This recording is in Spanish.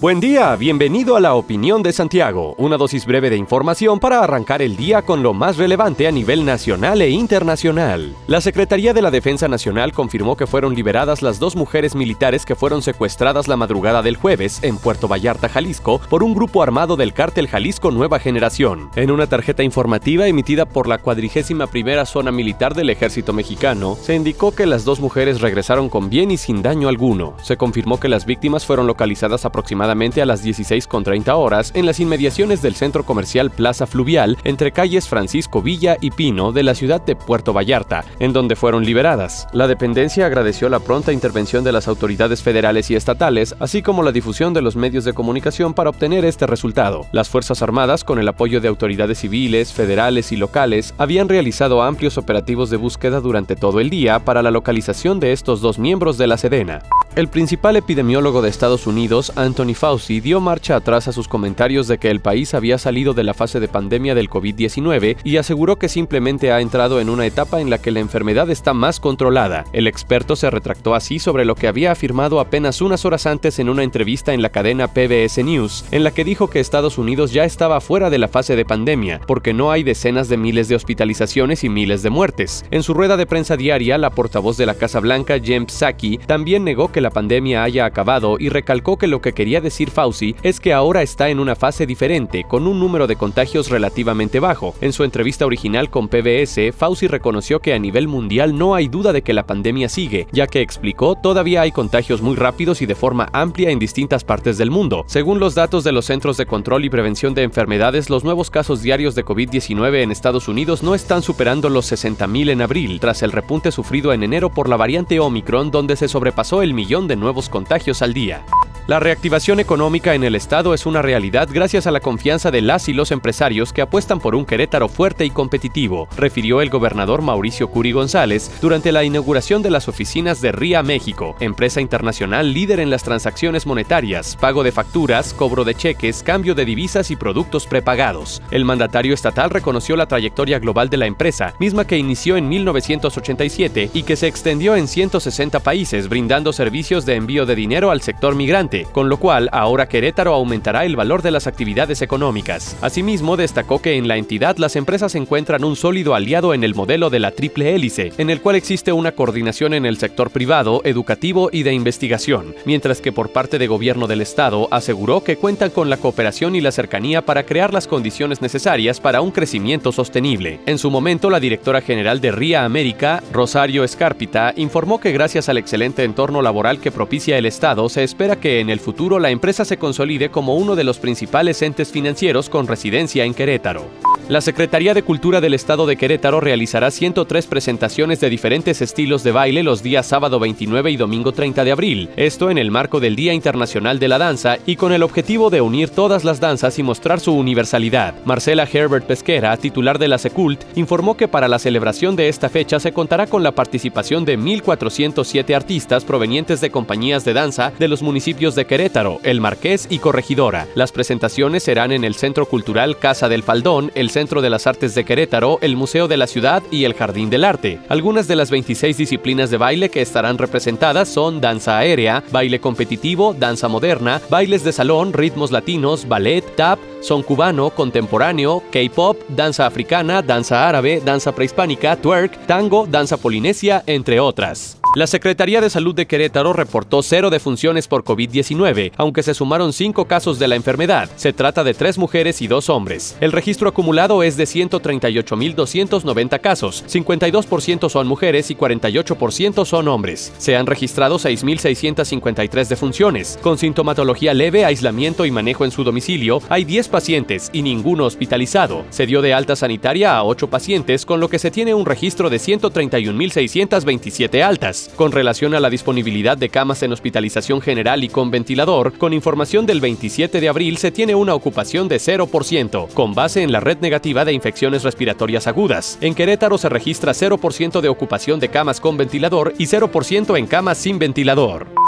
Buen día, bienvenido a la opinión de Santiago, una dosis breve de información para arrancar el día con lo más relevante a nivel nacional e internacional. La Secretaría de la Defensa Nacional confirmó que fueron liberadas las dos mujeres militares que fueron secuestradas la madrugada del jueves en Puerto Vallarta, Jalisco, por un grupo armado del cártel Jalisco Nueva Generación. En una tarjeta informativa emitida por la cuadrigésima primera zona militar del ejército mexicano, se indicó que las dos mujeres regresaron con bien y sin daño alguno. Se confirmó que las víctimas fueron localizadas aproximadamente a las 16.30 horas en las inmediaciones del centro comercial Plaza Fluvial entre calles Francisco Villa y Pino de la ciudad de Puerto Vallarta, en donde fueron liberadas. La dependencia agradeció la pronta intervención de las autoridades federales y estatales, así como la difusión de los medios de comunicación para obtener este resultado. Las Fuerzas Armadas, con el apoyo de autoridades civiles, federales y locales, habían realizado amplios operativos de búsqueda durante todo el día para la localización de estos dos miembros de la Sedena. El principal epidemiólogo de Estados Unidos, Anthony Fauci dio marcha atrás a sus comentarios de que el país había salido de la fase de pandemia del COVID-19 y aseguró que simplemente ha entrado en una etapa en la que la enfermedad está más controlada. El experto se retractó así sobre lo que había afirmado apenas unas horas antes en una entrevista en la cadena PBS News, en la que dijo que Estados Unidos ya estaba fuera de la fase de pandemia, porque no hay decenas de miles de hospitalizaciones y miles de muertes. En su rueda de prensa diaria, la portavoz de la Casa Blanca, Jem Psaki, también negó que la pandemia haya acabado y recalcó que lo que quería decir Fauci es que ahora está en una fase diferente, con un número de contagios relativamente bajo. En su entrevista original con PBS, Fauci reconoció que a nivel mundial no hay duda de que la pandemia sigue, ya que explicó todavía hay contagios muy rápidos y de forma amplia en distintas partes del mundo. Según los datos de los Centros de Control y Prevención de Enfermedades, los nuevos casos diarios de COVID-19 en Estados Unidos no están superando los 60.000 en abril, tras el repunte sufrido en enero por la variante Omicron, donde se sobrepasó el millón de nuevos contagios al día. La reactivación económica en el Estado es una realidad gracias a la confianza de las y los empresarios que apuestan por un Querétaro fuerte y competitivo, refirió el gobernador Mauricio Curi González durante la inauguración de las oficinas de RIA México, empresa internacional líder en las transacciones monetarias, pago de facturas, cobro de cheques, cambio de divisas y productos prepagados. El mandatario estatal reconoció la trayectoria global de la empresa, misma que inició en 1987 y que se extendió en 160 países, brindando servicios de envío de dinero al sector migrante con lo cual ahora Querétaro aumentará el valor de las actividades económicas. Asimismo, destacó que en la entidad las empresas encuentran un sólido aliado en el modelo de la triple hélice, en el cual existe una coordinación en el sector privado, educativo y de investigación, mientras que por parte de gobierno del Estado aseguró que cuentan con la cooperación y la cercanía para crear las condiciones necesarias para un crecimiento sostenible. En su momento, la directora general de RIA América, Rosario Escárpita, informó que gracias al excelente entorno laboral que propicia el Estado, se espera que en el futuro la empresa se consolide como uno de los principales entes financieros con residencia en Querétaro. La Secretaría de Cultura del Estado de Querétaro realizará 103 presentaciones de diferentes estilos de baile los días sábado 29 y domingo 30 de abril, esto en el marco del Día Internacional de la Danza y con el objetivo de unir todas las danzas y mostrar su universalidad. Marcela Herbert Pesquera, titular de la Secult, informó que para la celebración de esta fecha se contará con la participación de 1.407 artistas provenientes de compañías de danza de los municipios de Querétaro, El Marqués y Corregidora. Las presentaciones serán en el Centro Cultural Casa del Faldón, el Centro de las Artes de Querétaro, el Museo de la Ciudad y el Jardín del Arte. Algunas de las 26 disciplinas de baile que estarán representadas son danza aérea, baile competitivo, danza moderna, bailes de salón, ritmos latinos, ballet, tap, son cubano, contemporáneo, K-pop, danza africana, danza árabe, danza prehispánica, twerk, tango, danza polinesia, entre otras. La Secretaría de Salud de Querétaro reportó cero defunciones por COVID-19, aunque se sumaron cinco casos de la enfermedad. Se trata de tres mujeres y dos hombres. El registro acumulado es de 138.290 casos, 52% son mujeres y 48% son hombres. Se han registrado 6.653 defunciones. Con sintomatología leve, aislamiento y manejo en su domicilio, hay 10 pacientes y ninguno hospitalizado. Se dio de alta sanitaria a 8 pacientes, con lo que se tiene un registro de 131.627 altas. Con relación a la disponibilidad de camas en hospitalización general y con ventilador, con información del 27 de abril se tiene una ocupación de 0%, con base en la red negativa de infecciones respiratorias agudas. En Querétaro se registra 0% de ocupación de camas con ventilador y 0% en camas sin ventilador.